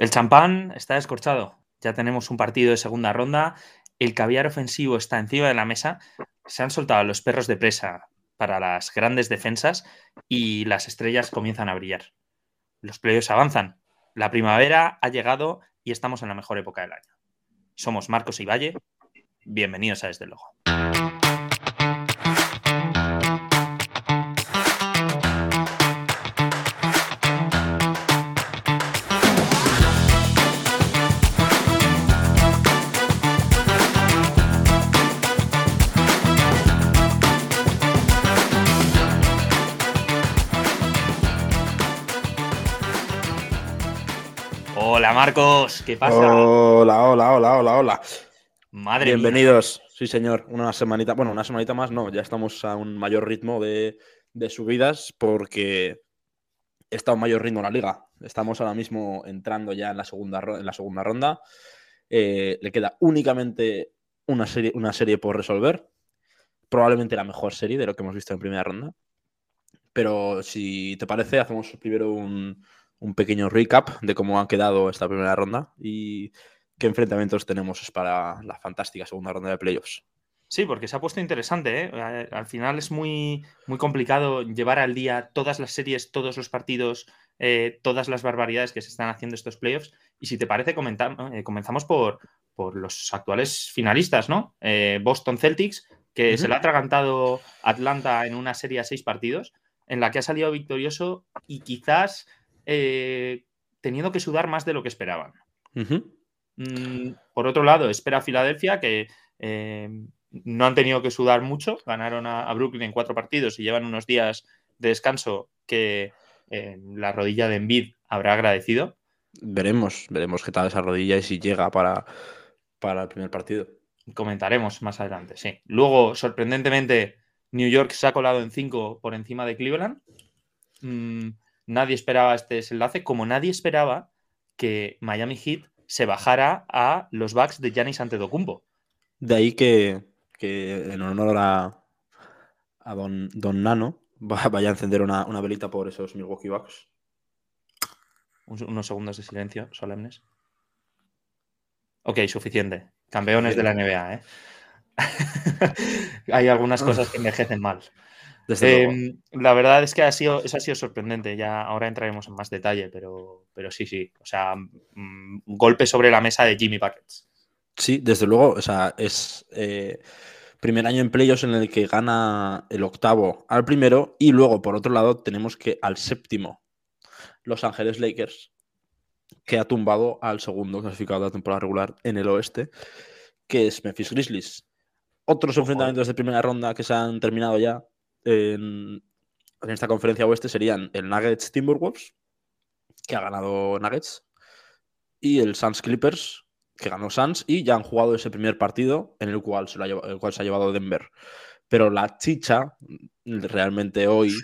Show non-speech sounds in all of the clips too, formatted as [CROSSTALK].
El champán está descorchado. Ya tenemos un partido de segunda ronda. El caviar ofensivo está encima de la mesa. Se han soltado los perros de presa para las grandes defensas y las estrellas comienzan a brillar. Los playoffs avanzan. La primavera ha llegado y estamos en la mejor época del año. Somos Marcos y Valle. Bienvenidos a Desde Luego. Hola Marcos, ¿qué pasa? Hola, hola, hola, hola, hola. Madre Bienvenidos, sí señor. Una semanita, bueno, una semanita más, no, ya estamos a un mayor ritmo de, subidas porque está a un mayor ritmo la liga. Estamos ahora mismo entrando ya en la segunda, en la segunda ronda. Eh, le queda únicamente una serie, una serie por resolver. Probablemente la mejor serie de lo que hemos visto en primera ronda. Pero si te parece, hacemos primero un, un pequeño recap de cómo ha quedado esta primera ronda y qué enfrentamientos tenemos para la fantástica segunda ronda de playoffs. Sí, porque se ha puesto interesante. ¿eh? Al final es muy, muy complicado llevar al día todas las series, todos los partidos, eh, todas las barbaridades que se están haciendo estos playoffs. Y si te parece, eh, comenzamos por, por, los actuales finalistas, ¿no? Boston Celtics, que se le ha atragantado Atlanta en una serie a seis partidos, en la que ha salido victorioso y quizás eh, teniendo que sudar más de lo que esperaban. Mm, por otro lado, espera Filadelfia, que eh, no han tenido que sudar mucho, ganaron a, Brooklyn en cuatro partidos y llevan unos días de descanso que eh, la rodilla de Embiid habrá agradecido. Veremos, veremos qué tal esa rodilla y si llega para, para el primer partido. Comentaremos más adelante, sí. Luego, sorprendentemente, New York se ha colado en cinco por encima de Cleveland. Mm, Nadie esperaba este desenlace, como nadie esperaba que Miami Heat se bajara a los Bucks de Giannis Antetokounmpo. De ahí que, en honor a, don, don, Nano vaya a encender una, velita por esos Milwaukee Bucks. unos segundos de silencio solemnes. Ok, suficiente. Campeones de la NBA, ¿eh? [LAUGHS] Hay algunas cosas que envejecen mal. Em, la verdad es que ha sido, eso ha sido sorprendente. Ya ahora entraremos en más detalle, pero, pero sí, sí. O sea, un golpe sobre la mesa de Jimmy Buckets. Sí, desde luego. O sea, es eh, primer año en playoffs en el que gana el octavo al primero. Y luego, por otro lado, tenemos que al séptimo, Los Ángeles Lakers, que ha tumbado al segundo clasificado de la temporada regular en el oeste, que es Memphis Grizzlies. Otros enfrentamientos de primera ronda que se han terminado ya en, esta conferencia oeste serían el Nuggets Timberwolves, que ha ganado Nuggets, y el Suns Clippers, que ganó Suns, y ya han jugado ese primer partido en el cual se, el cual se ha llevado Denver. Pero la chicha realmente hoy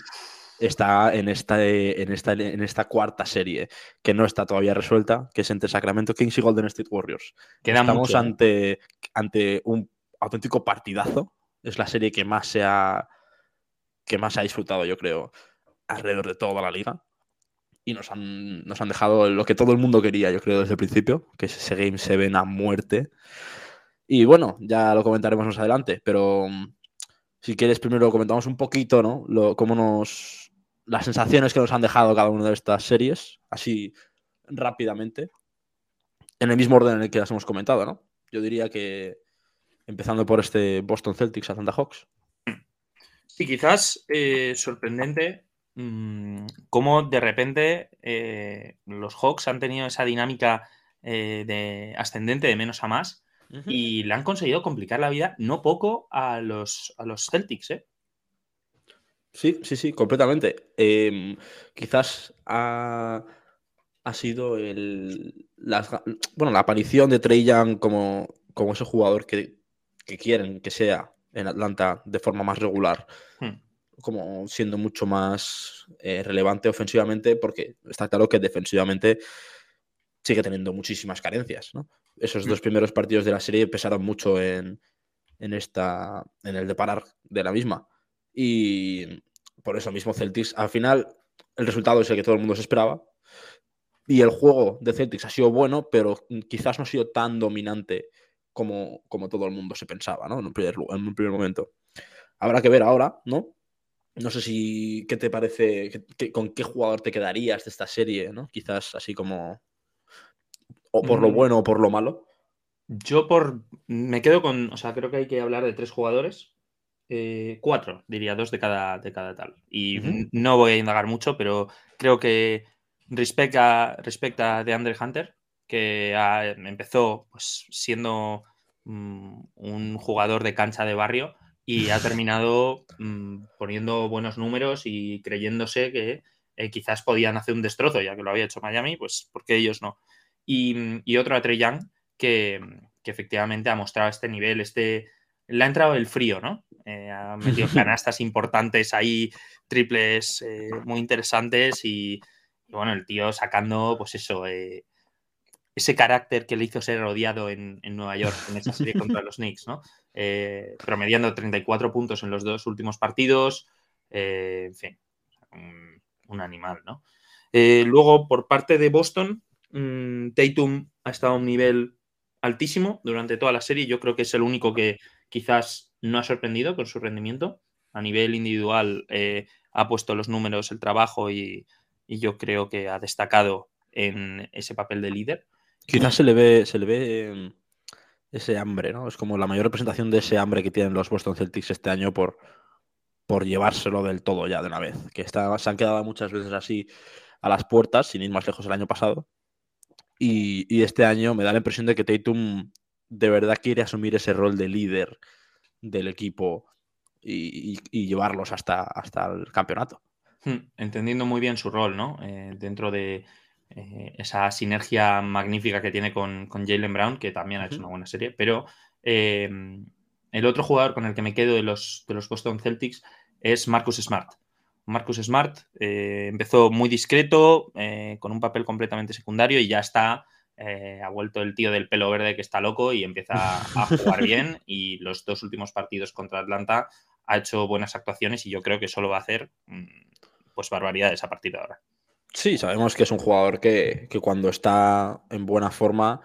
está en esta, en, esta, en esta cuarta serie, que no está todavía resuelta, que es entre Sacramento Kings y Golden State Warriors. Estamos ¿eh? ante, ante un auténtico partidazo. Es la serie que más se ha, que más ha disfrutado, yo creo, alrededor de toda la liga. Y nos han, nos han dejado lo que todo el mundo quería, yo creo, desde el principio, que es ese Game 7 a muerte. Y bueno, ya lo comentaremos más adelante, pero mm, si quieres, primero comentamos un poquito, ¿no? Lo, cómo nos. las sensaciones que nos han dejado cada una de estas series, así rápidamente, en el mismo orden en el que las hemos comentado, ¿no? Yo diría que empezando por este Boston Celtics a Santa Hawks. Sí, quizás eh, sorprendente mm, cómo de repente eh, los Hawks han tenido esa dinámica eh, de ascendente de menos a más y le han conseguido complicar la vida no poco a los, a los Celtics. Sí, sí, sí, completamente. Em, quizás ha, sido el, bueno, la aparición de Trey Young como, como ese jugador que, que quieren que sea en Atlanta de forma más regular, hmm. como siendo mucho más eh, relevante ofensivamente, porque está claro que defensivamente sigue teniendo muchísimas carencias. Esos hmm. dos primeros partidos de la serie pesaron mucho en, esta, en el de parar de la misma. Y por eso mismo Celtics, al final, el resultado es el que todo el mundo se esperaba. Y el juego de Celtics ha sido bueno, pero quizás no ha sido tan dominante como, como todo el mundo se pensaba, ¿no? En un primer, en un primer momento. Habrá que ver ahora, ¿no? No sé si, ¿qué te parece? ¿Con qué jugador te quedarías de esta serie, ¿no? Quizás así como, o por lo mm. bueno o por lo malo. Yo por, me quedo con, o sea, creo que hay que hablar de tres jugadores. Eh, cuatro, diría, dos de cada, de cada tal. Y no voy a indagar mucho, pero creo que respecta, respecta de Andre Hunter, que empezó pues, siendo mm, un jugador de cancha de barrio y ha [LAUGHS] terminado mm, poniendo buenos números y creyéndose que eh, quizás podían hacer un destrozo, ya que lo había hecho Miami, pues porque ellos no. Y, y otro a Trey Young, que, que, efectivamente ha mostrado este nivel, este... Le ha entrado el frío, ¿no? Eh, ha metido [LAUGHS] canastas importantes ahí, triples eh, muy interesantes y, bueno, el tío sacando, pues eso, ese carácter que le hizo ser odiado en, Nueva York en esa serie contra los Knicks, ¿no? promediando 34 puntos en los dos últimos partidos, en fin, un, animal, ¿no? luego, por parte de Boston, mm, Tatum ha estado a un nivel altísimo durante toda la serie. Yo creo que es el único que quizás no ha sorprendido con su rendimiento. A nivel individual eh, ha puesto los números, el trabajo y, yo creo que ha destacado en ese papel de líder. Quizás se le ve, se le ve em, ese hambre, ¿no? Es como la mayor representación de ese hambre que tienen los Boston Celtics este año por, por llevárselo del todo ya de una vez. Que se han quedado muchas veces así a las puertas, sin ir más lejos el año pasado. Y, este año me da la impresión de que Tatum de verdad quiere asumir ese rol de líder del equipo y, llevarlos hasta, hasta el campeonato. Hmm, entendiendo muy bien su rol, ¿no? Eh, dentro de eh, esa sinergia magnífica que tiene con, Jalen Brown, que también ha hecho una buena serie, pero eh, el otro jugador con el que me quedo de los, de los Boston Celtics es Marcus Smart. Marcus Smart eh, empezó muy discreto, con un papel completamente secundario y ya está, eh, ha vuelto el tío del pelo verde que está loco y empieza a jugar [LAUGHS] bien y los dos últimos partidos contra Atlanta ha hecho buenas actuaciones y yo creo que solo va a hacer mm, pues barbaridades a partir de ahora. Sí, sabemos que es un jugador que, cuando está en buena forma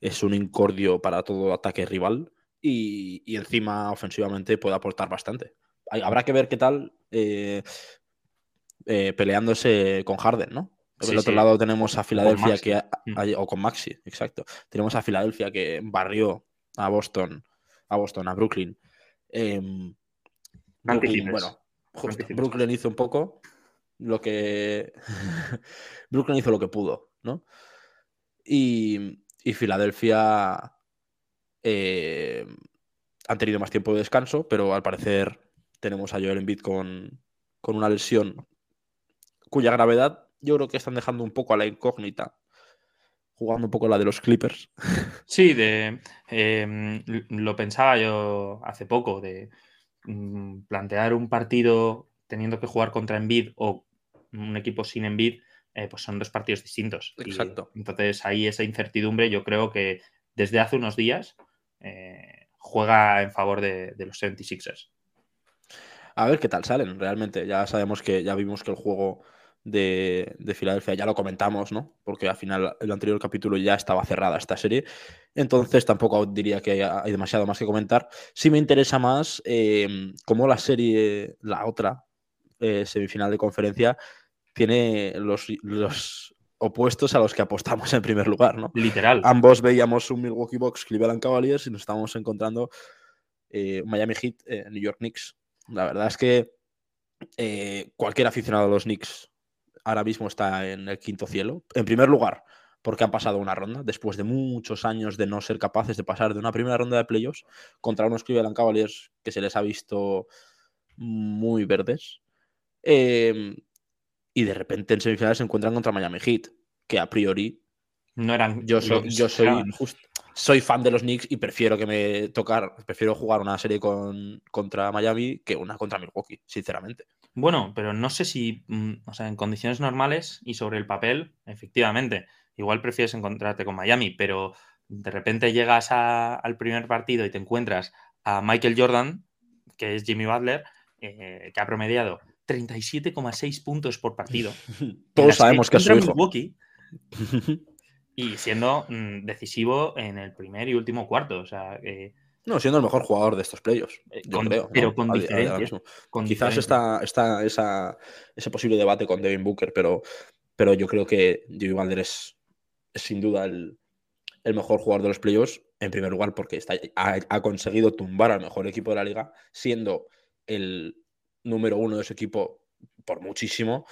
es un incordio para todo ataque rival y, y encima ofensivamente puede aportar bastante habrá que ver qué tal eh, eh, peleándose con Harden, ¿no? Por el otro lado tenemos a Filadelfia que mm. o con Maxi, exacto. Tenemos a Filadelfia que barrió a Boston, a Boston, a Brooklyn. Em, bueno, Brooklyn hizo un poco lo que [LAUGHS] Brooklyn hizo lo que pudo, ¿no? Y, y Filadelfia eh, han tenido más tiempo de descanso, pero al parecer tenemos a Joel Embiid con, con una lesión cuya gravedad yo creo que están dejando un poco a la incógnita, jugando un poco la de los Clippers. [LAUGHS] Sí, de, em, lo pensaba yo hace poco, de mm, plantear un partido teniendo que jugar contra Embiid o un equipo sin Embiid, eh, pues son dos partidos distintos. Exacto. entonces ahí esa incertidumbre yo creo que desde hace unos días eh, juega en favor de, de los 76ers. A ver qué tal salen, realmente. Ya sabemos que ya vimos que el juego de, Filadelfia ya lo comentamos, ¿no? Porque al final el anterior capítulo ya estaba cerrada esta serie. Entonces tampoco diría que hay demasiado más que comentar. Sí me interesa más em, cómo la serie, la otra eh, semifinal de conferencia, tiene los, los opuestos a los que apostamos en primer lugar, ¿no? Literal. Ambos veíamos un Milwaukee Bucks Cleveland Cavaliers y nos estábamos encontrando eh, Miami Heat, eh, New York Knicks. La verdad es que eh, cualquier aficionado a los Knicks ahora mismo está en el quinto cielo. En primer lugar, porque han pasado una ronda, después de muchos años de no ser capaces de pasar de una primera ronda de playoffs contra unos Cleveland Cavaliers que se les ha visto muy verdes. Em, y de repente en semifinales se encuentran contra Miami Heat, que a priori no eran. Yo soy, yo soy soy fan de los Knicks y prefiero que me tocar, prefiero jugar una serie con, contra Miami que una contra Milwaukee, sinceramente. Bueno, pero no sé si, mm, o sea, en condiciones normales y sobre el papel, efectivamente, igual prefieres encontrarte con Miami, pero de repente llegas al primer partido y te encuentras a Michael Jordan, que es Jimmy Butler, eh, que ha promediado 37,6 puntos por partido. [LAUGHS] Todos sabemos que es su hijo. Milwaukee, [LAUGHS] y siendo mm, decisivo en el primer y último cuarto. O sea, eh, no, siendo el mejor jugador de estos playoffs. Eh, con- creo. pero ¿no? con diferencia, con Quizás diferencia. está, está esa, ese posible debate con Devin Booker, pero, pero yo creo que Jimmy Butler es, es sin duda el, el mejor jugador de los playoffs, en primer lugar, porque está, ha, ha conseguido tumbar al mejor equipo de la liga, siendo el número uno de su equipo por muchísimo,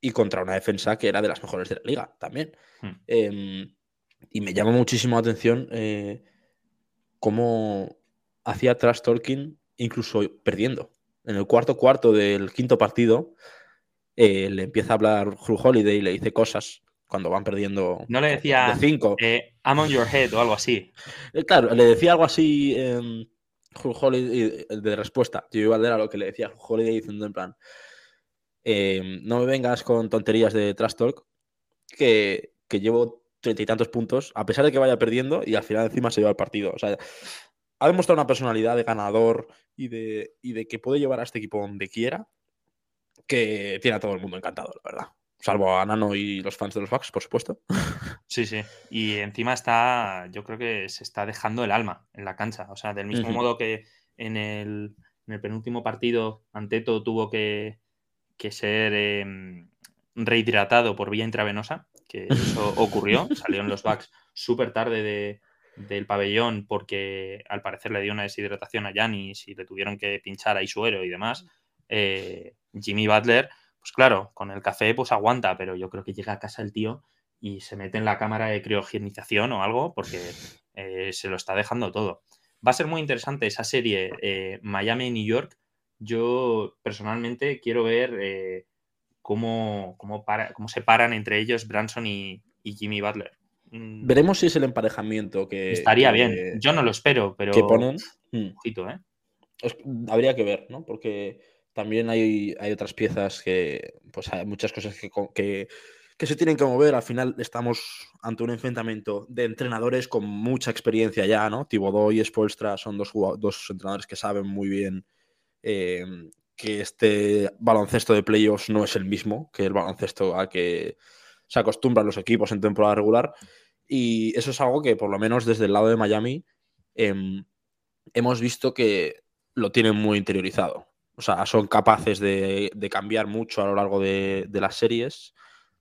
y contra una defensa que era de las mejores de la liga también. Hmm. Eh, y me llama muchísimo la atención eh, cómo hacía trash talking incluso perdiendo. En el cuarto cuarto del quinto partido eh, le empieza a hablar Drew Holiday y le dice cosas cuando van perdiendo No le decía, de cinco. eh, I'm on your head o algo así. Claro, le decía algo así Drew Holiday de respuesta. Yo iba a leer a lo que le decía Holiday diciendo en plan eh, no me vengas con tonterías de trash talk que, que llevo treinta y tantos puntos, a pesar de que vaya perdiendo y al final encima se lleva el partido. O sea, ha demostrado una personalidad de ganador y de, y de que puede llevar a este equipo donde quiera, que tiene a todo el mundo encantado, la verdad. Salvo a Nano y los fans de los Bucks, por supuesto. [LAUGHS] Sí, sí. Y encima está, yo creo que se está dejando el alma en la cancha. O sea, del mismo modo que en el, en el penúltimo partido Anteto tuvo que, que ser eh, rehidratado por vía intravenosa, que eso [LAUGHS] ocurrió. Salieron los Bucks súper tarde de- del pabellón porque al parecer le dio una deshidratación a Yanis y le tuvieron que pinchar a Isuero y demás. Eh, Jimmy Butler, pues claro, con el café pues aguanta, pero yo creo que llega a casa el tío y se mete en la cámara de criogenización o algo porque eh, se lo está dejando todo. Va a ser muy interesante esa serie eh, Miami-New York. Yo personalmente quiero ver eh, cómo, cómo, para- cómo se paran entre ellos Branson y, y Jimmy Butler. Mm, Veremos si es el emparejamiento que. Estaría que- bien. Yo no lo espero, pero. que ponen. Ojito. Es- habría que ver, ¿no? Porque también hay, hay otras piezas que, pues hay muchas cosas que, que, que se tienen que mover. Al final estamos ante un enfrentamiento de entrenadores con mucha experiencia ya, ¿no? Thibodeau y Spoelstra son dos, dos entrenadores que saben muy bien eh, que este baloncesto de playoffs no es el mismo que el baloncesto al que se acostumbran los equipos en temporada regular. Y eso es algo que, por lo menos desde el lado de Miami, em, hemos visto que lo tienen muy interiorizado. O sea, son capaces de, cambiar mucho a lo largo de, las series,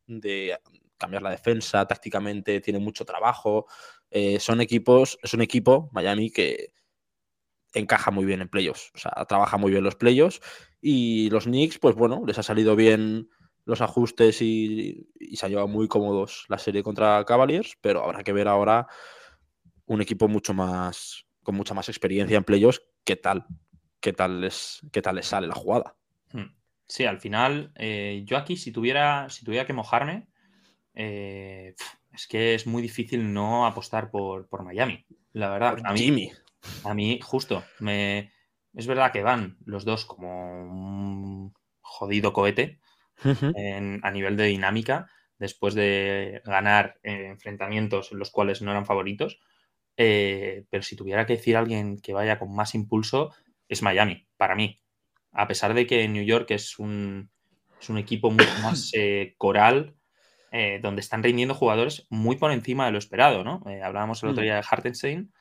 de cambiar la defensa tácticamente, tienen mucho trabajo. Eh, son equipos, es un equipo, Miami, que encaja muy bien en playoffs. O sea, trabaja muy bien los playoffs. Y los Knicks, pues bueno, les ha salido bien los ajustes y, se ha llevado muy cómodos la serie contra Cavaliers, pero habrá que ver ahora un equipo mucho más con mucha más experiencia en playoffs, qué tal, qué tal les, qué tal les sale la jugada. Hmm. Sí, al final, eh, yo aquí, si tuviera, si tuviera que mojarme, eh, es que es muy difícil no apostar por, por Miami. La verdad, Por a mí, Jimmy. a mí, justo, me, es verdad que van los dos como un jodido cohete en- a nivel de dinámica, después de ganar eh, enfrentamientos en los cuales no eran favoritos. Eh, pero si tuviera que decir a alguien que vaya con más impulso, es Miami, para mí. A pesar de que New York es un, es un equipo mucho más [CLEARS THROAT] eh, coral, eh, donde están rindiendo jugadores muy por encima de lo esperado, ¿no? Eh, hablábamos el otro Mm. día de Hartenstein.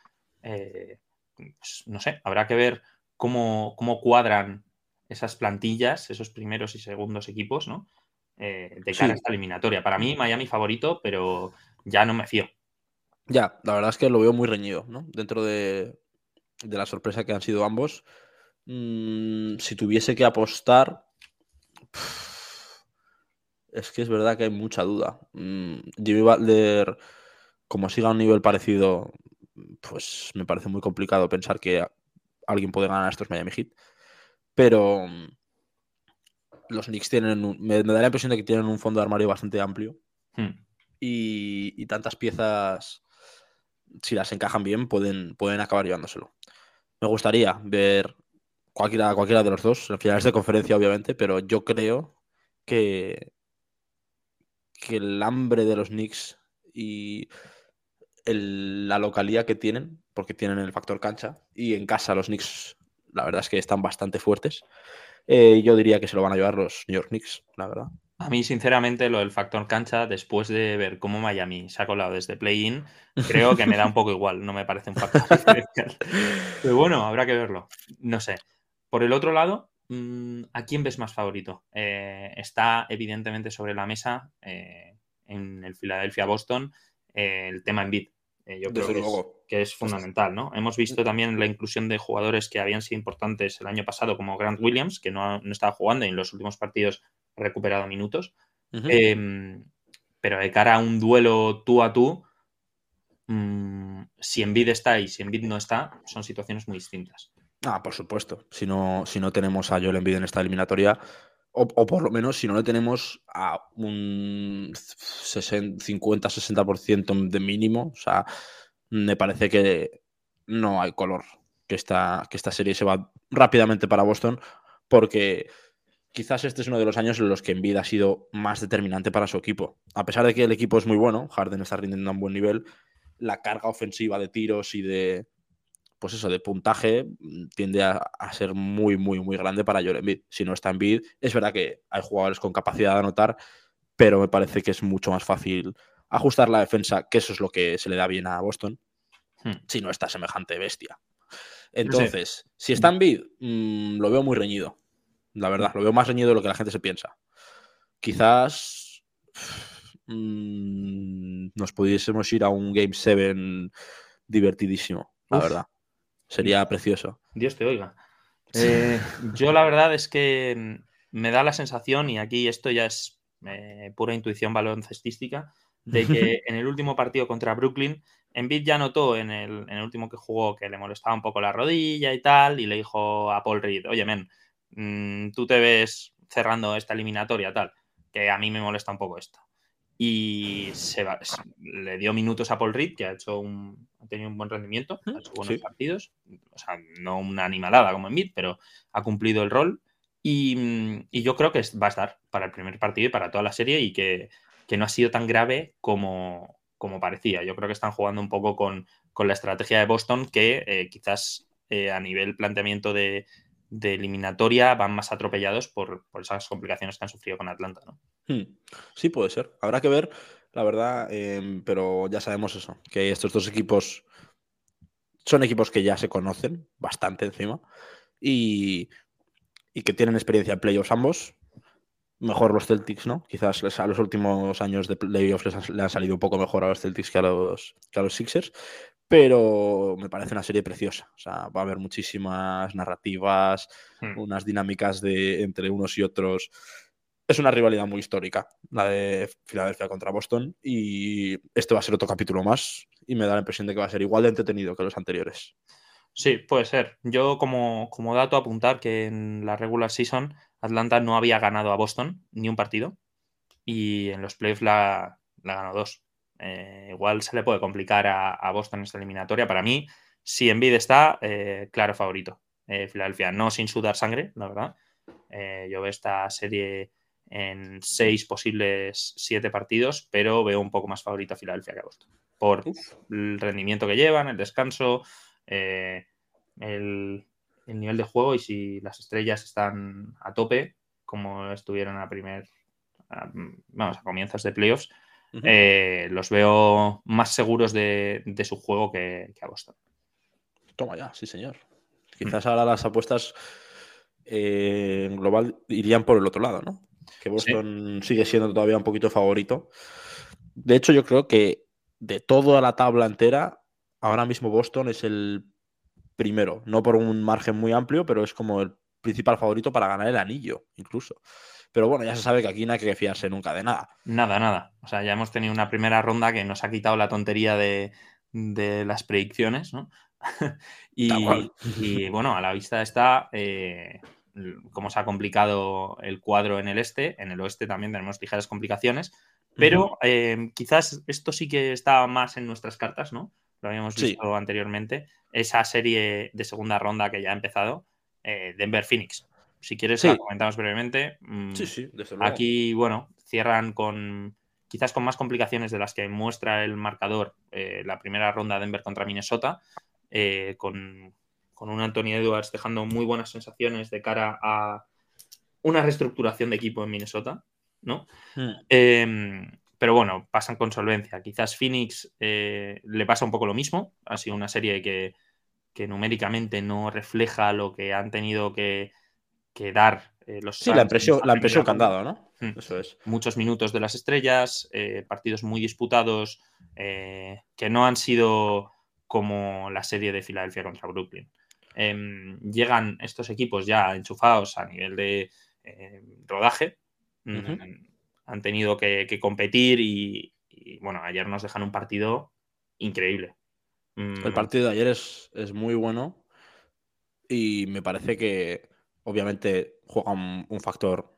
pues, no sé, habrá que ver cómo, cómo cuadran esas plantillas, esos primeros y segundos equipos, ¿no? De cara Sí. a esta eliminatoria. Para mí, Miami favorito, pero ya no me fío. Ya, la verdad es que lo veo muy reñido, ¿no? Dentro de, de la sorpresa que han sido ambos. Mm, si tuviese que apostar. Es que es verdad que hay mucha duda. Mm, Jimmy Butler, como siga a un nivel parecido, pues me parece muy complicado pensar que alguien puede ganar a estos Miami Heat. Pero mm, los Knicks tienen. un- me, me da la impresión de que tienen un fondo de armario bastante amplio Hmm. y, y tantas piezas, si las encajan bien, pueden, pueden acabar llevándoselo. Me gustaría ver cualquiera, cualquiera de los dos, en finales de conferencia, obviamente, pero yo creo que, el hambre de los Knicks y la localidad que tienen, porque tienen el factor cancha, y en casa los Knicks, la verdad es que están bastante fuertes. eh, yo diría que se lo van a llevar los New York Knicks, la verdad. A mí, sinceramente, lo del factor cancha, después de ver cómo Miami se ha colado desde play-in, creo que me da un poco igual, no me parece un factor [LAUGHS] diferencial. Pero bueno, habrá que verlo. No sé. Por el otro lado, mm, ¿a quién ves más favorito? Eh, está evidentemente sobre la mesa eh, en el Philadelphia-Boston eh, el tema en bid. yo creo que es, que es, fundamental, ¿no? Hemos visto también la inclusión de jugadores que habían sido importantes el año pasado, como Grant Williams, que no, no estaba jugando y en los últimos partidos recuperado minutos. Em, pero de cara a un duelo tú a tú, mm, si en bid está y si en bid no está, son situaciones muy distintas. Ah, por supuesto. Si no, si no tenemos a Joel Embiid en esta eliminatoria, o, por lo menos si no le tenemos a un 50-60% de mínimo, o sea, me parece que no hay color que esta, que esta serie se va rápidamente para Boston, porque quizás este es uno de los años en los que Envid ha sido más determinante para su equipo. A pesar de que el equipo es muy bueno, Harden está rindiendo a un buen nivel, la carga ofensiva de tiros y de, pues eso, de puntaje mm, tiende a, ser muy, muy, muy grande para Joel Embiid. Si no está Embiid, es verdad que hay jugadores con capacidad de anotar, pero me parece que es mucho más fácil ajustar la defensa, que eso es lo que se le da bien a Boston, hmm. si no está semejante bestia. Entonces, si está Embiid, mmm, lo veo muy reñido. La verdad, lo veo más reñido de lo que la gente se piensa. Quizás mm, nos pudiésemos ir a un Game 7 divertidísimo, la verdad. Sería precioso. Dios te oiga. Eh, yo la verdad es que me da la sensación, y aquí esto ya es eh, pura intuición baloncestística, de que [LAUGHS] en el último partido contra Brooklyn, Embiid ya notó en el, en el, último que jugó que le molestaba un poco la rodilla y tal, y le dijo a Paul Reed, oye, men, Mm, tú te ves cerrando esta eliminatoria, tal, que a mí me molesta un poco esto. Y se le dio minutos a Paul Reed, que ha hecho un, ha tenido un buen rendimiento, ha hecho buenos partidos, o sea, no una animalada como en Mid, pero ha cumplido el rol. Y, yo creo que va a estar para el primer partido y para toda la serie y que, no ha sido tan grave como, como, parecía. Yo creo que están jugando un poco con, la estrategia de Boston que eh, quizás eh, a nivel planteamiento de, de eliminatoria van más atropellados por, esas complicaciones que han sufrido con Atlanta, ¿no? Hmm. Sí, puede ser. Habrá que ver, la verdad, em, pero ya sabemos eso, que estos dos equipos son equipos que ya se conocen bastante encima y, que tienen experiencia en playoffs ambos. Mejor los Celtics, ¿no? Quizás a los últimos años de playoffs les, han salido un poco mejor a los Celtics que a los, que a los Sixers, pero me parece una serie preciosa. O sea, va a haber muchísimas narrativas, hmm. unas dinámicas de entre unos y otros. Es una rivalidad muy histórica, la de Filadelfia contra Boston, y este va a ser otro capítulo más, y me da la impresión de que va a ser igual de entretenido que los anteriores. Sí, puede ser. Yo como, como dato apuntar que en la regular season Atlanta no había ganado a Boston ni un partido, y en los playoffs la, la ganó dos. Eh, igual se le puede complicar a, a, Boston esta eliminatoria. Para mí, si Embiid está, eh, claro favorito. Eh, Filadelfia, no sin sudar sangre, la verdad. yo veo esta serie en seis posibles siete partidos, pero veo un poco más favorito a Filadelfia que a Boston. Por el rendimiento que llevan, el descanso, el, el, nivel de juego y si las estrellas están a tope, como estuvieron a primer, vamos, a comienzos de playoffs, eh, los veo más seguros de, su juego que, a Boston. Toma ya, sí, señor. Quizás ahora las apuestas eh, en global irían por el otro lado, ¿no? Que Boston sigue siendo todavía un poquito favorito. De hecho, yo creo que de toda la tabla entera, ahora mismo Boston es el primero, no por un margen muy amplio, pero es como el principal favorito para ganar el anillo, incluso. Pero bueno, ya se sabe que aquí no hay que fiarse nunca de nada. Nada, nada. O sea, ya hemos tenido una primera ronda que nos ha quitado la tontería de, las predicciones, ¿no? [LAUGHS] y, bueno, a la vista está eh, cómo se ha complicado el cuadro en el este. En el oeste también tenemos ligeras complicaciones. Pero eh, quizás esto sí que está más en nuestras cartas, ¿no? Lo habíamos visto anteriormente. Esa serie de segunda ronda que ya ha empezado, eh, Denver Phoenix. Si quieres, la comentamos brevemente. Mm, sí, sí, desde luego. Aquí, bueno, cierran con quizás con más complicaciones de las que muestra el marcador eh, la primera ronda Denver contra Minnesota, eh, con, un Anthony Edwards dejando muy buenas sensaciones de cara a una reestructuración de equipo en Minnesota. ¿no? Hmm. Pero bueno, pasan con solvencia. Quizás Phoenix eh, le pasa un poco lo mismo. Ha sido una serie que, numéricamente no refleja lo que han tenido que, dar eh, los Sí, la impresión, la impresión que han dado, ¿no? Hmm. Eso es. Muchos minutos de las estrellas, eh, partidos muy disputados, que no han sido como la serie de Filadelfia contra Brooklyn. Em, llegan estos equipos ya enchufados a nivel de rodaje. Mm, han tenido que, competir y, bueno, ayer nos dejan un partido increíble. El mm. partido de ayer es, muy bueno y me parece que obviamente juega un, factor,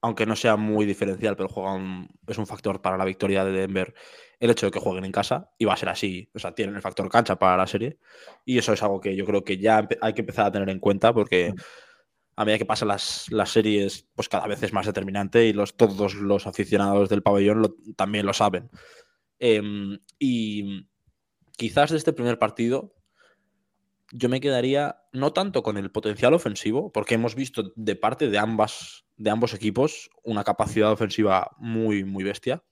aunque no sea muy diferencial, pero juega es un factor para la victoria de Denver el hecho de que jueguen en casa y va a ser así, o sea, tienen el factor cancha para la serie y eso es algo que yo creo que ya hay que empezar a tener en cuenta porque... Mm a medida que pasan las, series, pues cada vez es más determinante y los, todos los aficionados del pabellón también lo saben. Em, y quizás de este primer partido yo me quedaría no tanto con el potencial ofensivo, porque hemos visto de parte de, ambas, de ambos equipos una capacidad ofensiva muy, muy bestia,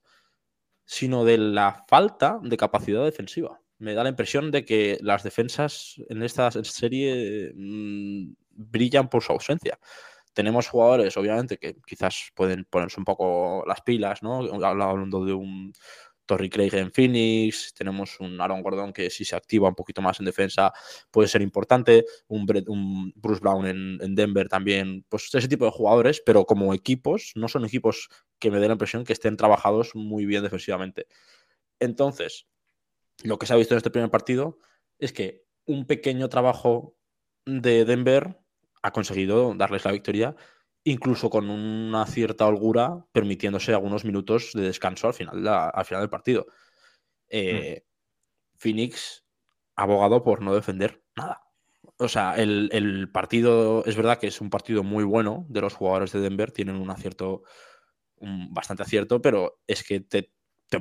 sino de la falta de capacidad defensiva. Me da la impresión de que las defensas en esta serie mm, brillan por su ausencia. Tenemos jugadores, obviamente, que quizás pueden ponerse un poco las pilas, ¿no? Hablando de un Torrey Craig en Phoenix, tenemos un Aaron Gordon que si se activa un poquito más en defensa puede ser importante, un, Bruce Brown en, Denver también, pues ese tipo de jugadores, pero como equipos, no son equipos que me den la impresión que estén trabajados muy bien defensivamente. Entonces, lo que se ha visto en este primer partido es que un pequeño trabajo de Denver ha conseguido darles la victoria, incluso con una cierta holgura, permitiéndose algunos minutos de descanso al final, al final del partido. Eh, mm. Phoenix ha abogado por no defender nada. O sea, el, partido es verdad que es un partido muy bueno de los jugadores de Denver, tienen un acierto, bastante acierto, pero es que te,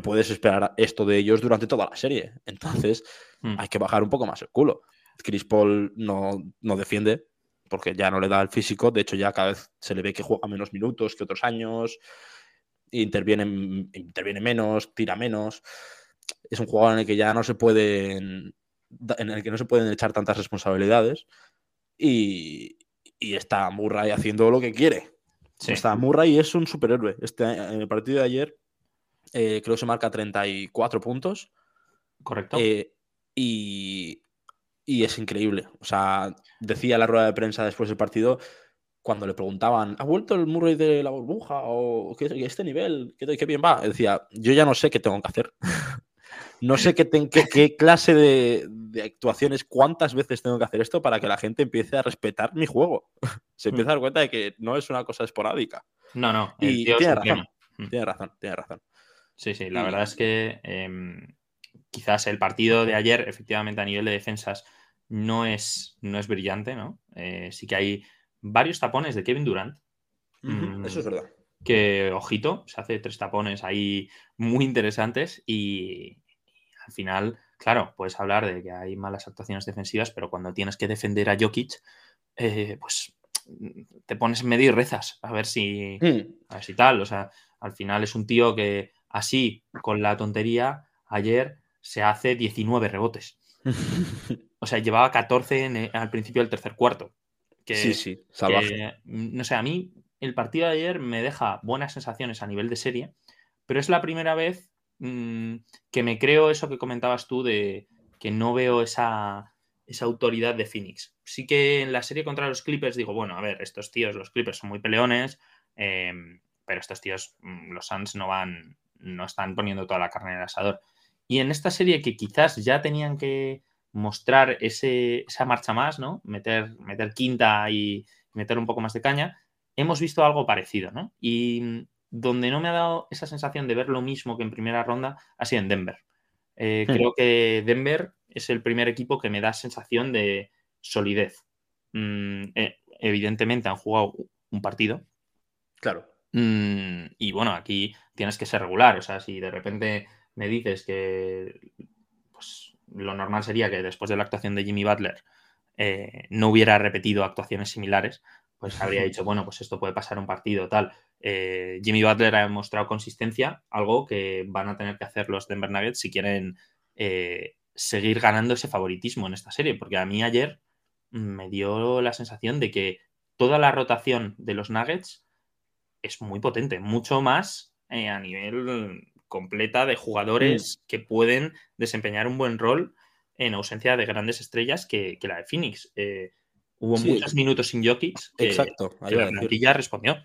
puedes esperar esto de ellos durante toda la serie. Entonces, mm. hay que bajar un poco más el culo. Chris Paul no, no defiende, porque ya no le da el físico, de hecho ya cada vez se le ve que juega menos minutos que otros años, interviene, interviene menos, tira menos. Es un jugador en el que ya no se pueden en el que no se pueden echar tantas responsabilidades y, está Murray haciendo lo que quiere. Está Murray es un superhéroe. Este, en el partido de ayer eh, creo que se marca 34 puntos. Correcto. Eh, y y es increíble. O sea, decía la rueda de prensa después del partido, cuando le preguntaban, ¿ha vuelto el Murray de la burbuja? ¿O qué, este nivel? ¿Qué, bien va? Decía, yo ya no sé qué tengo que hacer. [LAUGHS] no sé qué, qué, clase de, actuaciones, cuántas veces tengo que hacer esto para que la gente empiece a respetar mi juego. [LAUGHS] Se empieza a dar cuenta de que no es una cosa esporádica. No, no. Y tiene razón, tiene razón, tiene razón. Sí, sí, la verdad es que em, quizás el partido de ayer, efectivamente, a nivel de defensas, no es, no es brillante, ¿no? Eh, sí que hay varios tapones de Kevin Durant. Mm, eso es verdad. Que, ojito, se hace tres tapones ahí muy interesantes y, al final, claro, puedes hablar de que hay malas actuaciones defensivas, pero cuando tienes que defender a Jokic, eh, pues te pones en medio y rezas a ver si, mm. a ver si tal. O sea, al final es un tío que así, con la tontería, ayer se hace 19 rebotes. [LAUGHS] O sea, llevaba 14 al principio del tercer cuarto. Que, sí, sí, salvaje. no sé, a mí el partido de ayer me deja buenas sensaciones a nivel de serie, pero es la primera vez mm, que me creo eso que comentabas tú de que no veo esa, autoridad de Phoenix. Sí que en la serie contra los Clippers digo, bueno, a ver, estos tíos, los Clippers son muy peleones, em, pero estos tíos, mm, los Suns no van, no están poniendo toda la carne en el asador. Y en esta serie que quizás ya tenían que mostrar esa marcha más, ¿no? Meter, meter quinta y meter un poco más de caña, hemos visto algo parecido, ¿no? Y donde no me ha dado esa sensación de ver lo mismo que en primera ronda ha sido en Denver. Eh. Creo que Denver es el primer equipo que me da sensación de solidez. Mm, eh, evidentemente han jugado un partido. Claro. Mm, y bueno, aquí tienes que ser regular. O sea, si de repente me dices que pues, lo normal sería que después de la actuación de Jimmy Butler eh, no hubiera repetido actuaciones similares, pues habría dicho, bueno, pues esto puede pasar un partido tal. eh, Jimmy Butler ha demostrado consistencia, algo que van a tener que hacer los Denver Nuggets si quieren eh, seguir ganando ese favoritismo en esta serie, porque a mí ayer me dio la sensación de que toda la rotación de los Nuggets es muy potente, mucho más eh, a nivel completa de jugadores que pueden desempeñar un buen rol en ausencia de grandes estrellas que, la de Phoenix. hubo muchos minutos sin Jokic Exacto, que la plantilla respondió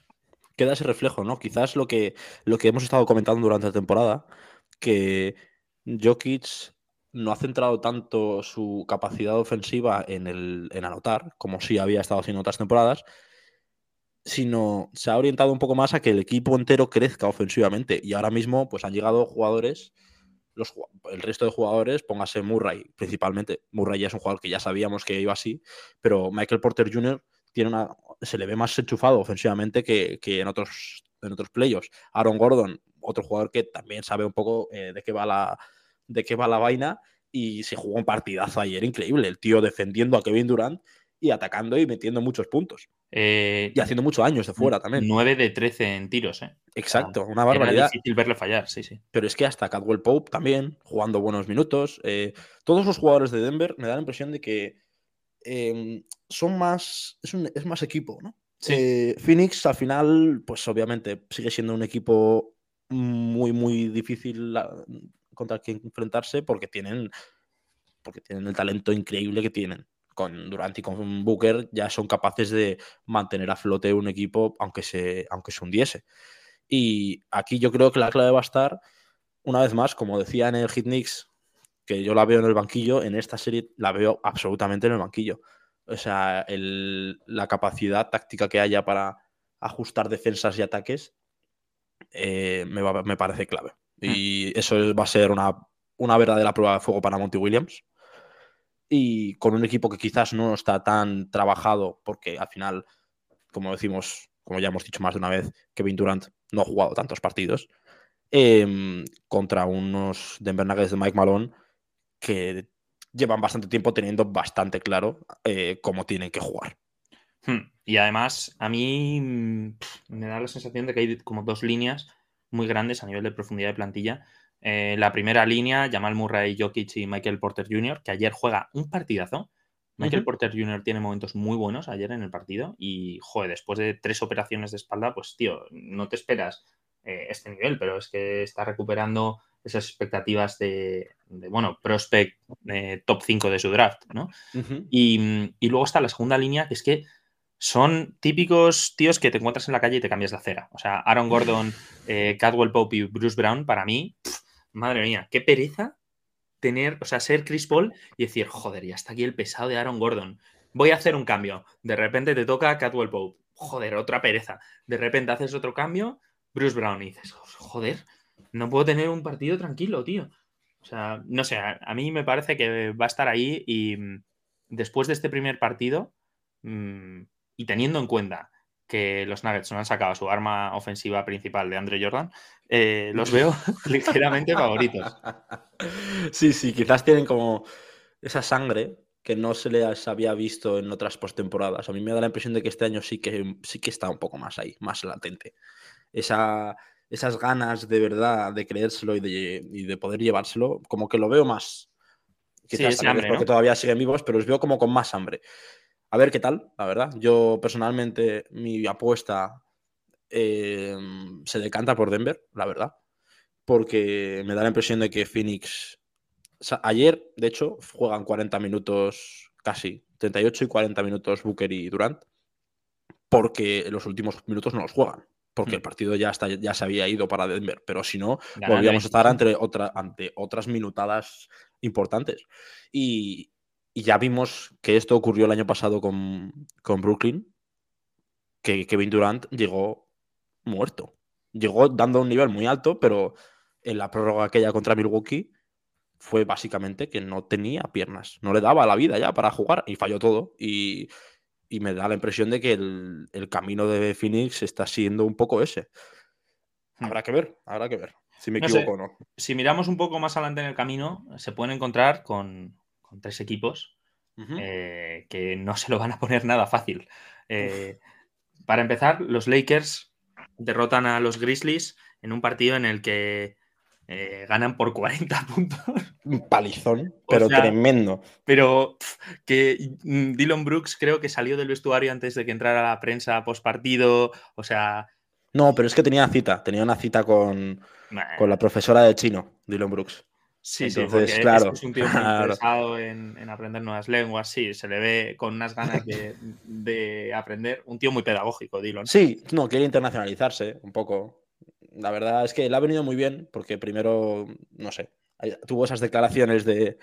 queda ese reflejo, ¿no? Quizás lo que, lo que hemos estado comentando durante la temporada, que Jokic no ha centrado tanto su capacidad ofensiva en, el, en anotar, como sí había estado haciendo otras temporadas, sino se ha orientado un poco más a que el equipo entero crezca ofensivamente. Y ahora mismo, pues han llegado jugadores, los, el resto de jugadores, póngase Murray principalmente. Murray ya es un jugador que ya sabíamos que iba así, pero Michael Porter Jr. tiene una, se le ve más enchufado ofensivamente que, en otros en otros playoffs. Aaron Gordon, otro jugador que también sabe un poco eh, de qué va la de qué va la vaina y se jugó un partidazo ayer increíble, el tío defendiendo a Kevin Durant y atacando y metiendo muchos puntos. Eh, y haciendo muchos años de fuera también. 9 de 13 en tiros, ¿eh? Exacto, una barbaridad. Es difícil verle fallar, sí, sí. Pero es que hasta Cadwell Pope también, jugando buenos minutos. Eh, todos los jugadores de Denver me da la impresión de que Em, son más, es, más equipo, ¿no? Eh, Phoenix al final, pues obviamente sigue siendo un equipo muy, muy difícil contra el que enfrentarse porque tienen, porque tienen el talento increíble que tienen. Con Durant y con Booker ya son capaces de mantener a flote un equipo aunque se, aunque se hundiese. Y aquí yo creo que la clave va a estar, una vez más, como decía en el Hit Knicks que yo la veo en el banquillo, en esta serie la veo absolutamente en el banquillo. O sea, la capacidad táctica que haya para ajustar defensas y ataques eh, me, parece clave. Hmm. Y eso va a ser una, una verdadera prueba de fuego para Monty Williams. Y con un equipo que quizás no está tan trabajado, porque al final, como decimos, como ya hemos dicho más de una vez, Kevin Durant no ha jugado tantos partidos. Em, contra unos Denver Nuggets de Mike Malone que llevan bastante tiempo teniendo bastante claro eh, cómo tienen que jugar. Hmm. Y además, a mí mm, me da la sensación de que hay como dos líneas muy grandes a nivel de profundidad de plantilla. Eh, la primera línea, Jamal Murray, Jokic y Michael Porter Jr., que ayer juega un partidazo. Michael Porter Jr. tiene momentos muy buenos ayer en el partido y, joder, después de tres operaciones de espalda, pues, tío, no te esperas eh, este nivel, pero es que está recuperando esas expectativas de, bueno, prospect eh, top 5 de su draft, ¿no? y, luego está la segunda línea, que es que son típicos tíos que te encuentras en la calle y te cambias de acera. O sea, Aaron Gordon, [LAUGHS] eh, Cadwell Pope y Bruce Brown, para mí, madre mía, qué pereza tener, o sea, ser Chris Paul y decir, joder, ya está aquí el pesado de Aaron Gordon. Voy a hacer un cambio. De repente te toca Cadwell Pope. Joder, otra pereza. De repente haces otro cambio, Bruce Brown, y dices, joder, no puedo tener un partido tranquilo, tío. O sea, no sé, a, mí me parece que va a estar ahí y mm, después de este primer partido mm, y teniendo en cuenta que los Nuggets no han sacado su arma ofensiva principal de Andre Jordan, eh, los veo [LAUGHS] ligeramente favoritos. Sí, sí, quizás tienen como esa sangre que no se les había visto en otras postemporadas. A mí me da la impresión de que este año sí que, sí que está un poco más ahí, más latente. Esa, esas ganas de verdad de creérselo y de, poder llevárselo, como que lo veo más. Quizás sí, porque todavía siguen vivos, pero los veo como con más hambre. A ver qué tal, la verdad. Yo personalmente, mi apuesta eh, se decanta por Denver, la verdad. Porque me da la impresión de que Phoenix. ayer, de hecho, juegan 40 minutos, casi 38 y 40 minutos Booker y Durant. Porque los últimos minutos no los juegan porque el mm. partido ya, está, ya se había ido para Denver, pero si no, volvíamos a estar ante, otra, ante otras minutadas importantes. Y, ya vimos que esto ocurrió el año pasado con, Brooklyn, que Kevin Durant llegó muerto. Llegó dando un nivel muy alto, pero en la prórroga aquella contra Milwaukee fue básicamente que no tenía piernas, no le daba la vida ya para jugar y falló todo. Y, y me da la impresión de que el, camino de Phoenix está siendo un poco ese. Hmm. Habrá que ver, habrá que ver si me equivoco o no. Si miramos un poco más adelante en el camino, se pueden encontrar con, tres equipos eh, que no se lo van a poner nada fácil. Eh, para empezar, los Lakers derrotan a los Grizzlies en un partido en el que eh, ganan por 40 [LAUGHS] puntos. Un palizón, pero tremendo. Pero que mm, Dylan Brooks creo que salió del vestuario antes de que entrara la prensa post partido. O sea. No, pero es que tenía cita. Tenía una cita con, con la profesora de chino, Dylan Brooks. Sí, sí, porque claro, es, un tío muy [LAUGHS] interesado en, aprender nuevas lenguas, sí, se le ve con unas ganas de, aprender. Un tío muy pedagógico, Dylan. Sí, no, quiere internacionalizarse un poco. La verdad es que le ha venido muy bien, porque primero, no sé, tuvo esas declaraciones de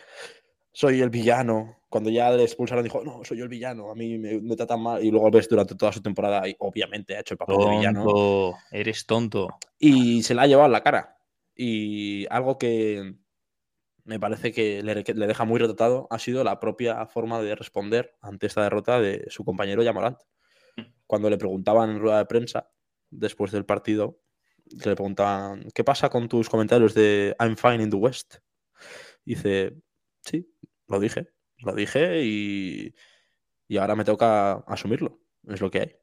soy el villano. Cuando ya le expulsaron dijo, no, soy yo el villano, a mí me, tratan mal. Y luego ves durante toda su temporada y obviamente ha hecho el papel de villano. Eres tonto. Y se la ha llevado en la cara. Y algo que me parece que le, deja muy retratado ha sido la propia forma de responder ante esta derrota de su compañero Yamorant. Mm. Cuando le preguntaban en rueda de prensa, después del partido, le preguntaban, ¿qué pasa con tus comentarios de I'm fine in the West? dice, sí, lo dije, lo dije y, y ahora me toca asumirlo, es lo que hay.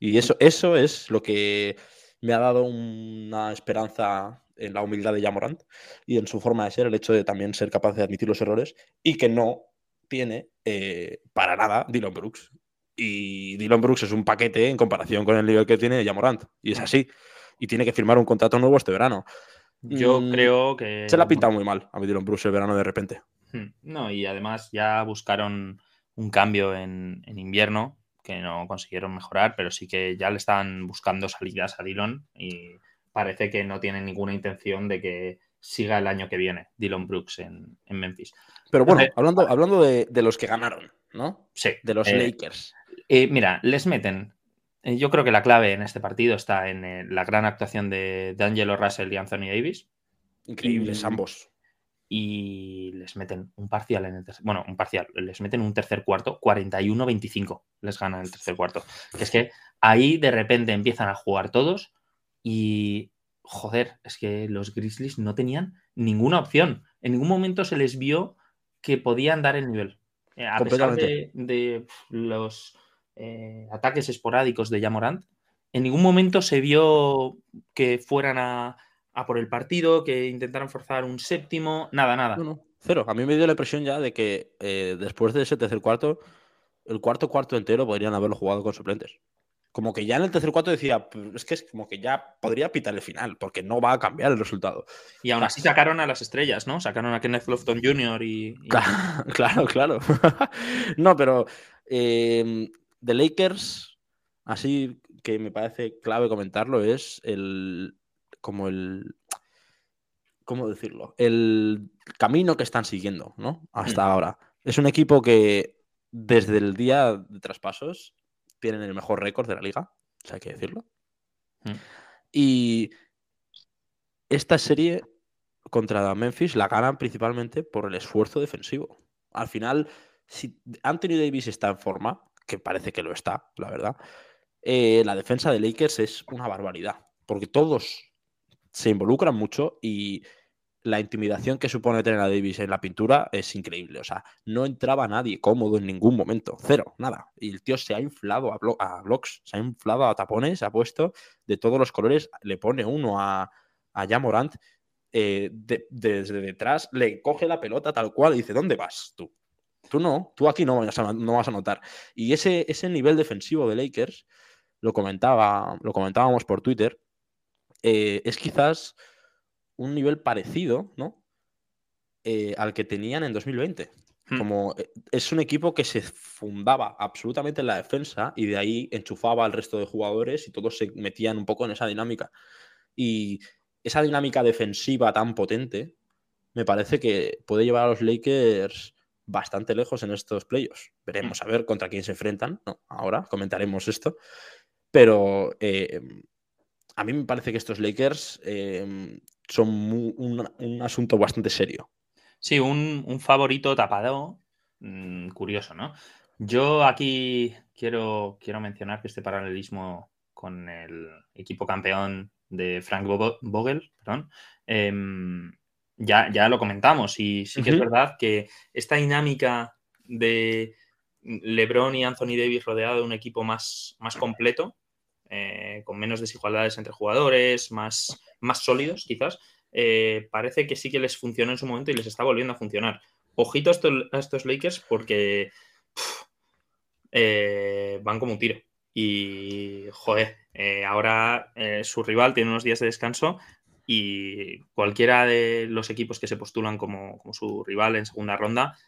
Y eso, eso es lo que me ha dado una esperanza en la humildad de Jamorant y en su forma de ser, el hecho de también ser capaz de admitir los errores y que no tiene eh, para nada Dylan Brooks. Y Dylan Brooks es un paquete en comparación con el nivel que tiene Jamorant. Y es así. Y tiene que firmar un contrato nuevo este verano. Yo mm, creo que. Se la ha pintado muy mal a Dylan Brooks el verano de repente. Hmm. No, y además ya buscaron un cambio en, en invierno que no consiguieron mejorar, pero sí que ya le están buscando salidas a Dylan y parece que no tienen ninguna intención de que siga el año que viene Dylan Brooks en, Memphis. Pero bueno, hablando, hablando de, los que ganaron, ¿no? Sí. De los eh, Lakers. Eh, mira, les meten. Eh, yo creo que la clave en este partido está en la gran actuación de, Angelo Russell y Anthony Davis. Increíbles ambos. Y les meten un parcial en el tercer. Bueno, un parcial. Les meten un tercer cuarto, 41-25. Les ganan el tercer cuarto. Que es que ahí de repente empiezan a jugar todos y, joder, es que los Grizzlies no tenían ninguna opción. En ningún momento se les vio que podían dar el nivel. Eh, a pesar de, los eh, ataques esporádicos de Yamorant, en ningún momento se vio que fueran a, por el partido, que intentaran forzar un séptimo, nada, nada. No, cero. A mí me dio la impresión ya de que eh, después de ese tercer cuarto, el cuarto cuarto entero podrían haberlo jugado con suplentes como que ya en el tercer cuarto decía, pues, es que es como que ya podría pitar el final, porque no va a cambiar el resultado. Y aún así sacaron a las estrellas, ¿no? Sacaron a Kenneth Lofton Jr. y... [LAUGHS] Claro, claro. [LAUGHS] no, pero eh, de Lakers, así que me parece clave comentarlo, es el... como el... ¿Cómo decirlo? El camino que están siguiendo, ¿no? Hasta mm. ahora. Es un equipo que desde el día de traspasos tienen el mejor récord de la liga, o sea, hay que decirlo. Mm. Y esta serie contra Memphis la ganan principalmente por el esfuerzo defensivo. Al final, si Anthony Davis está en forma, que parece que lo está, la verdad, eh, la defensa de Lakers es una barbaridad, porque todos se involucran mucho y la intimidación que supone tener a Davis en la pintura es increíble. O sea, no entraba nadie cómodo en ningún momento. Cero, nada. Y el tío se ha inflado a, a blocks, se ha inflado a tapones, se ha puesto de todos los colores. Le pone uno a, a Jamorant eh, desde detrás, le coge la pelota tal cual y dice: ¿Dónde vas tú? Tú no, tú aquí no vas a, no vas a notar. Y ese, ese nivel defensivo de Lakers, lo, comentaba, lo comentábamos por Twitter, eh, es quizás un nivel parecido, ¿no? Eh, al que tenían en 2020. Hmm. Como eh, es un equipo que se fundaba absolutamente en la defensa y de ahí enchufaba al resto de jugadores y todos se metían un poco en esa dinámica. Y esa dinámica defensiva tan potente me parece que puede llevar a los Lakers bastante lejos en estos playoffs. Veremos hmm. a ver contra quién se enfrentan. No, ahora comentaremos esto. Pero eh, a mí me parece que estos Lakers son un, asunto bastante serio. Sí, un, favorito tapado, mm, curioso, ¿no? Yo aquí quiero, quiero mencionar que este paralelismo con el equipo campeón de Frank Vogel, perdón, em, ya, ya, lo comentamos y sí que es verdad que esta dinámica de LeBron y Anthony Davis rodeado de un equipo más, más completo eh, con menos desigualdades entre jugadores, más, más sólidos quizás, eh, parece que sí que les funcionó en su momento y les está volviendo a funcionar. Ojito a estos, Lakers porque eh, van como un tiro. Y, joder, ahora su rival tiene unos días de descanso y cualquiera de los equipos que se postulan como, como su rival en segunda ronda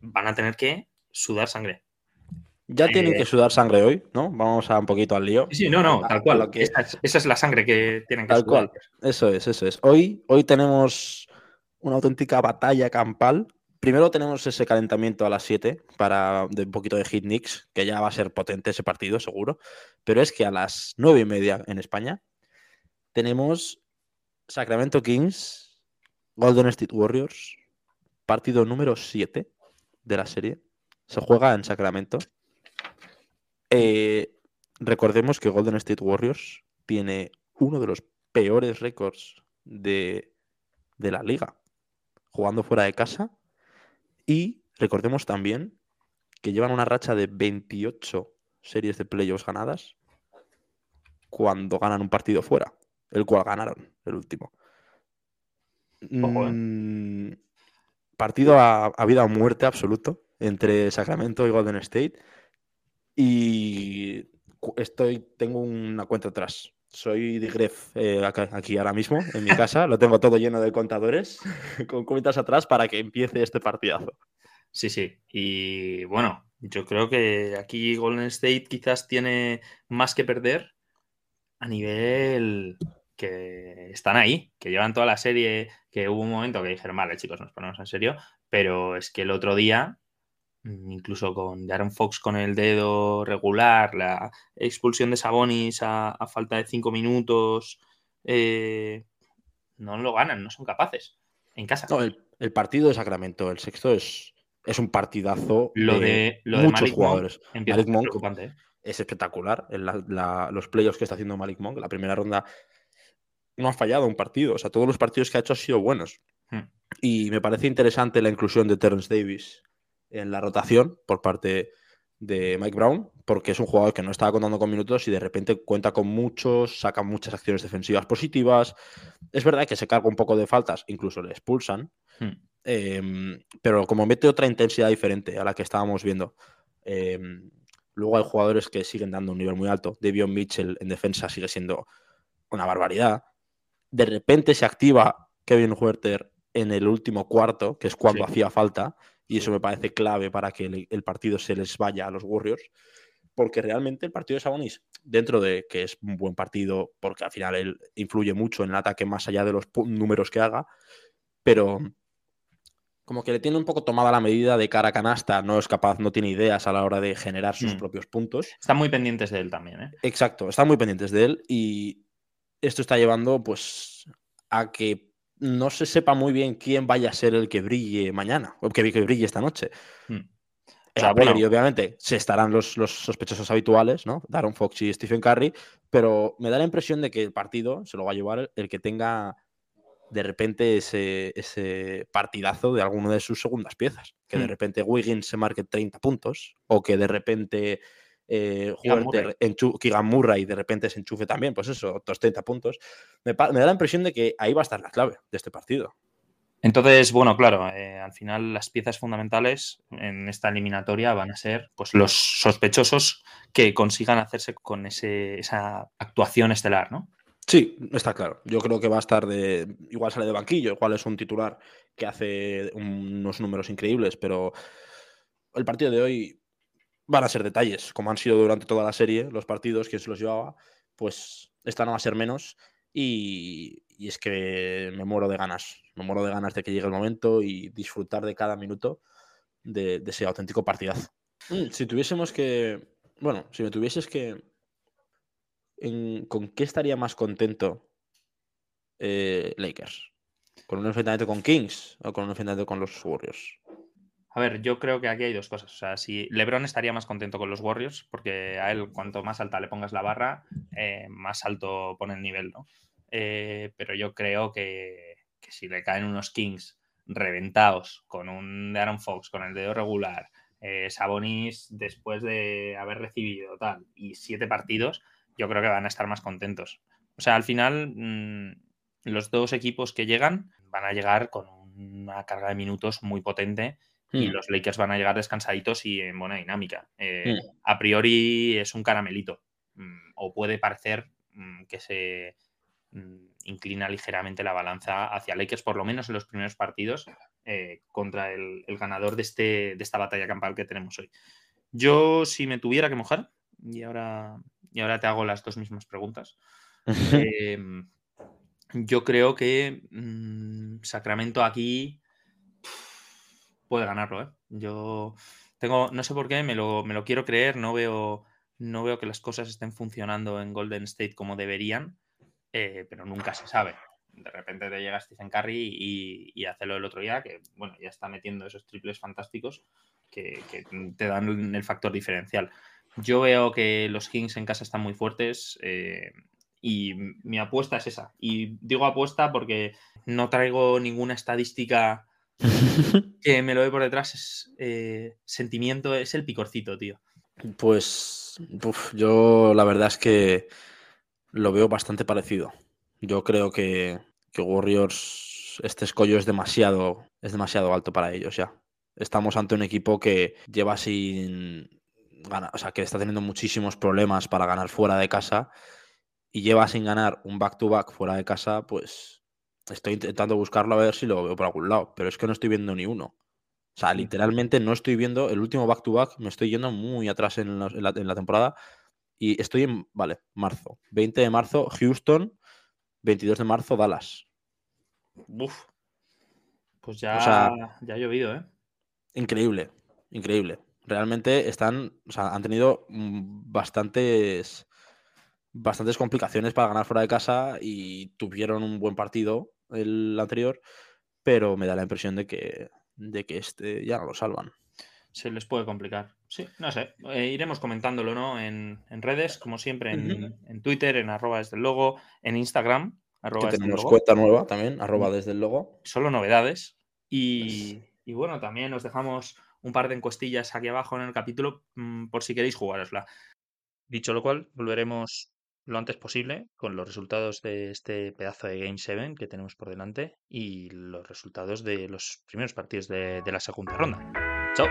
van a tener que sudar sangre. Ya tienen que eh, sudar sangre hoy, ¿no? Vamos a un poquito al lío. Sí, no, no, tal cual. esa, es, la sangre que tienen que tal Cual. Eso es, eso es. Hoy, hoy tenemos una auténtica batalla campal. Primero tenemos ese calentamiento a las 7 para de un poquito de hit Knicks, que ya va a ser potente ese partido, seguro. Pero es que a las 9 y media en España tenemos Sacramento Kings, Golden State Warriors, partido número 7 de la serie. Se juega en Sacramento. Eh, recordemos que Golden State Warriors tiene uno de los peores récords de, de la liga, jugando fuera de casa. Y recordemos también que llevan una racha de 28 series de playoffs ganadas cuando ganan un partido fuera, el cual ganaron el último. ¿eh? Mm, partido a, a, vida o muerte absoluto entre Sacramento y Golden State. Y estoy, tengo una cuenta atrás. Soy Digref eh, aquí ahora mismo, en mi casa. Lo tengo todo lleno de contadores [LAUGHS] con cuentas atrás para que empiece este partidazo. Sí, sí. Y bueno, yo creo que aquí Golden State quizás tiene más que perder a nivel que están ahí, que llevan toda la serie, que hubo un momento que dijeron, vale, chicos, nos ponemos en serio, pero es que el otro día incluso con Darren Fox con el dedo regular, la expulsión de Sabonis a, falta de cinco minutos, eh, no lo ganan, no son capaces. En casa. el, partido de Sacramento, el sexto, es, es un partidazo. Lo de, muchos jugadores. Malik ¿eh? es espectacular. los playoffs que está haciendo Malik Monk, la primera ronda no ha fallado un partido. O sea, todos los partidos que ha hecho han sido buenos. Hmm. Y me parece interesante la inclusión de Terence Davis en la rotación por parte de Mike Brown, porque es un jugador que no estaba contando con minutos y de repente cuenta con muchos, saca muchas acciones defensivas positivas. Es verdad que se carga un poco de faltas, incluso le expulsan, hmm. em, pero como mete otra intensidad diferente a la que estábamos viendo. Em, luego hay jugadores que siguen dando un nivel muy alto. Devion Mitchell en defensa sigue siendo una barbaridad. De repente se activa Kevin Huerter en el último cuarto, que es cuando hacía falta y eso me parece clave para que el, partido se les vaya a los Warriors, porque realmente el partido de Sabonis, dentro de que es un buen partido, porque al final él influye mucho en el ataque más allá de los números que haga, pero como que le tiene un poco tomada la medida de cara a canasta, no es capaz, no tiene ideas a la hora de generar sus mm. propios puntos. Están muy pendientes de él también, ¿eh? Exacto, están muy pendientes de él y esto está llevando pues a que no se sepa muy bien quién vaya a ser el que brille mañana, o que, que brille esta noche. Hmm. y obviamente se estarán los, sospechosos habituales, ¿no? Darren Fox y Stephen Curry, pero me da la impresión de que el partido se lo va a llevar el, que tenga de repente ese, ese, partidazo de alguna de sus segundas piezas. Que de hmm. repente Wiggins se marque 30 puntos, o que de repente eh, Keegan Murray y de repente se enchufe también, pues eso, otros 30 puntos. Me, da la impresión de que ahí va a estar la clave de este partido. Entonces, bueno, claro, eh, al final las piezas fundamentales en esta eliminatoria van a ser pues, los sospechosos que consigan hacerse con ese, esa actuación estelar, ¿no? Sí, está claro. Yo creo que va a estar de. Igual sale de banquillo, igual es un titular que hace unos números increíbles, pero el partido de hoy van a ser detalles, como han sido durante toda la serie, los partidos, que se los llevaba, pues esta no va a ser menos. Y, es que me muero de ganas, me muero de ganas de que llegue el momento y disfrutar de cada minuto de, ese auténtico partidazo. Mm, si tuviésemos que, bueno, si me tuvieses que, ¿con qué estaría más contento eh, Lakers? ¿Con un enfrentamiento con Kings o con un enfrentamiento con los Warriors? A ver, yo creo que aquí hay dos cosas. O sea, si LeBron estaría más contento con los Warriors, porque a él cuanto más alta le pongas la barra, eh, más alto pone el nivel, ¿no? Eh, pero yo creo que, si le caen unos Kings reventados con un Aaron Fox, con el dedo regular, eh, Sabonis después de haber recibido tal y siete partidos, yo creo que van a estar más contentos. O sea, al final, mm, los dos equipos que llegan van a llegar con una carga de minutos muy potente y Hmm. los Lakers van a llegar descansaditos y en buena dinámica. Eh, Hmm. A priori es un caramelito, mm, o puede parecer mm, que se mm, inclina ligeramente la balanza hacia Lakers, por lo menos en los primeros partidos, eh, contra el, el ganador de, este, de esta batalla campal que tenemos hoy. Yo, si me tuviera que mojar, y ahora, y ahora te hago las dos mismas preguntas, [LAUGHS] eh, yo creo que Sacramento aquí puede ganarlo, ¿eh? Yo tengo, no sé por qué, me lo, me lo quiero creer, no veo, no veo que las cosas estén funcionando en Golden State como deberían, eh, pero nunca se sabe. De repente te llega Stephen Curry y, y hace lo del otro día, que bueno, ya está metiendo esos triples fantásticos que, que te dan el factor diferencial. Yo veo que los Kings en casa están muy fuertes eh, y mi apuesta es esa. Y digo apuesta porque no traigo ninguna estadística [LAUGHS] que me lo ve por detrás. Es eh, sentimiento, es el picorcito, tío. Pues uf, yo la verdad es que lo veo bastante parecido. Yo creo que, que Warriors, este escollo es demasiado, es demasiado alto para ellos ya. Estamos ante un equipo que lleva sin ganar, o sea, que está teniendo muchísimos problemas para ganar fuera de casa y lleva sin ganar un back-to-back fuera de casa, pues estoy intentando buscarlo a ver si lo veo por algún lado, pero es que no estoy viendo ni uno. O sea, Sí. literalmente no estoy viendo el último back-to-back, me estoy yendo muy atrás en la, en la- en la temporada y estoy en, vale, marzo. 20 de marzo, Houston, 22 de marzo, Dallas. Uf. Pues ya, O sea- ya ha llovido, ¿eh? Increíble, increíble. Realmente están, o sea, han tenido mm, bastantes, bastantes complicaciones para ganar fuera de casa y tuvieron un buen partido el anterior, pero me da la impresión de que, de que este ya no lo salvan. Se les puede complicar. Sí, no sé. eh, iremos comentándolo, ¿no? En, en redes, como siempre, en, en Twitter, en arroba desde el logo, en Instagram, arroba Que desde el tenemos logo. cuenta nueva también, arroba desde el logo. Solo novedades. Y, y bueno, también os dejamos un par de encuestillas aquí abajo en el capítulo mm, por si queréis jugárosla. Dicho lo cual, volveremos lo antes posible con los resultados de este pedazo de Game 7 que tenemos por delante y los resultados de los primeros partidos de, de la segunda ronda. Chao.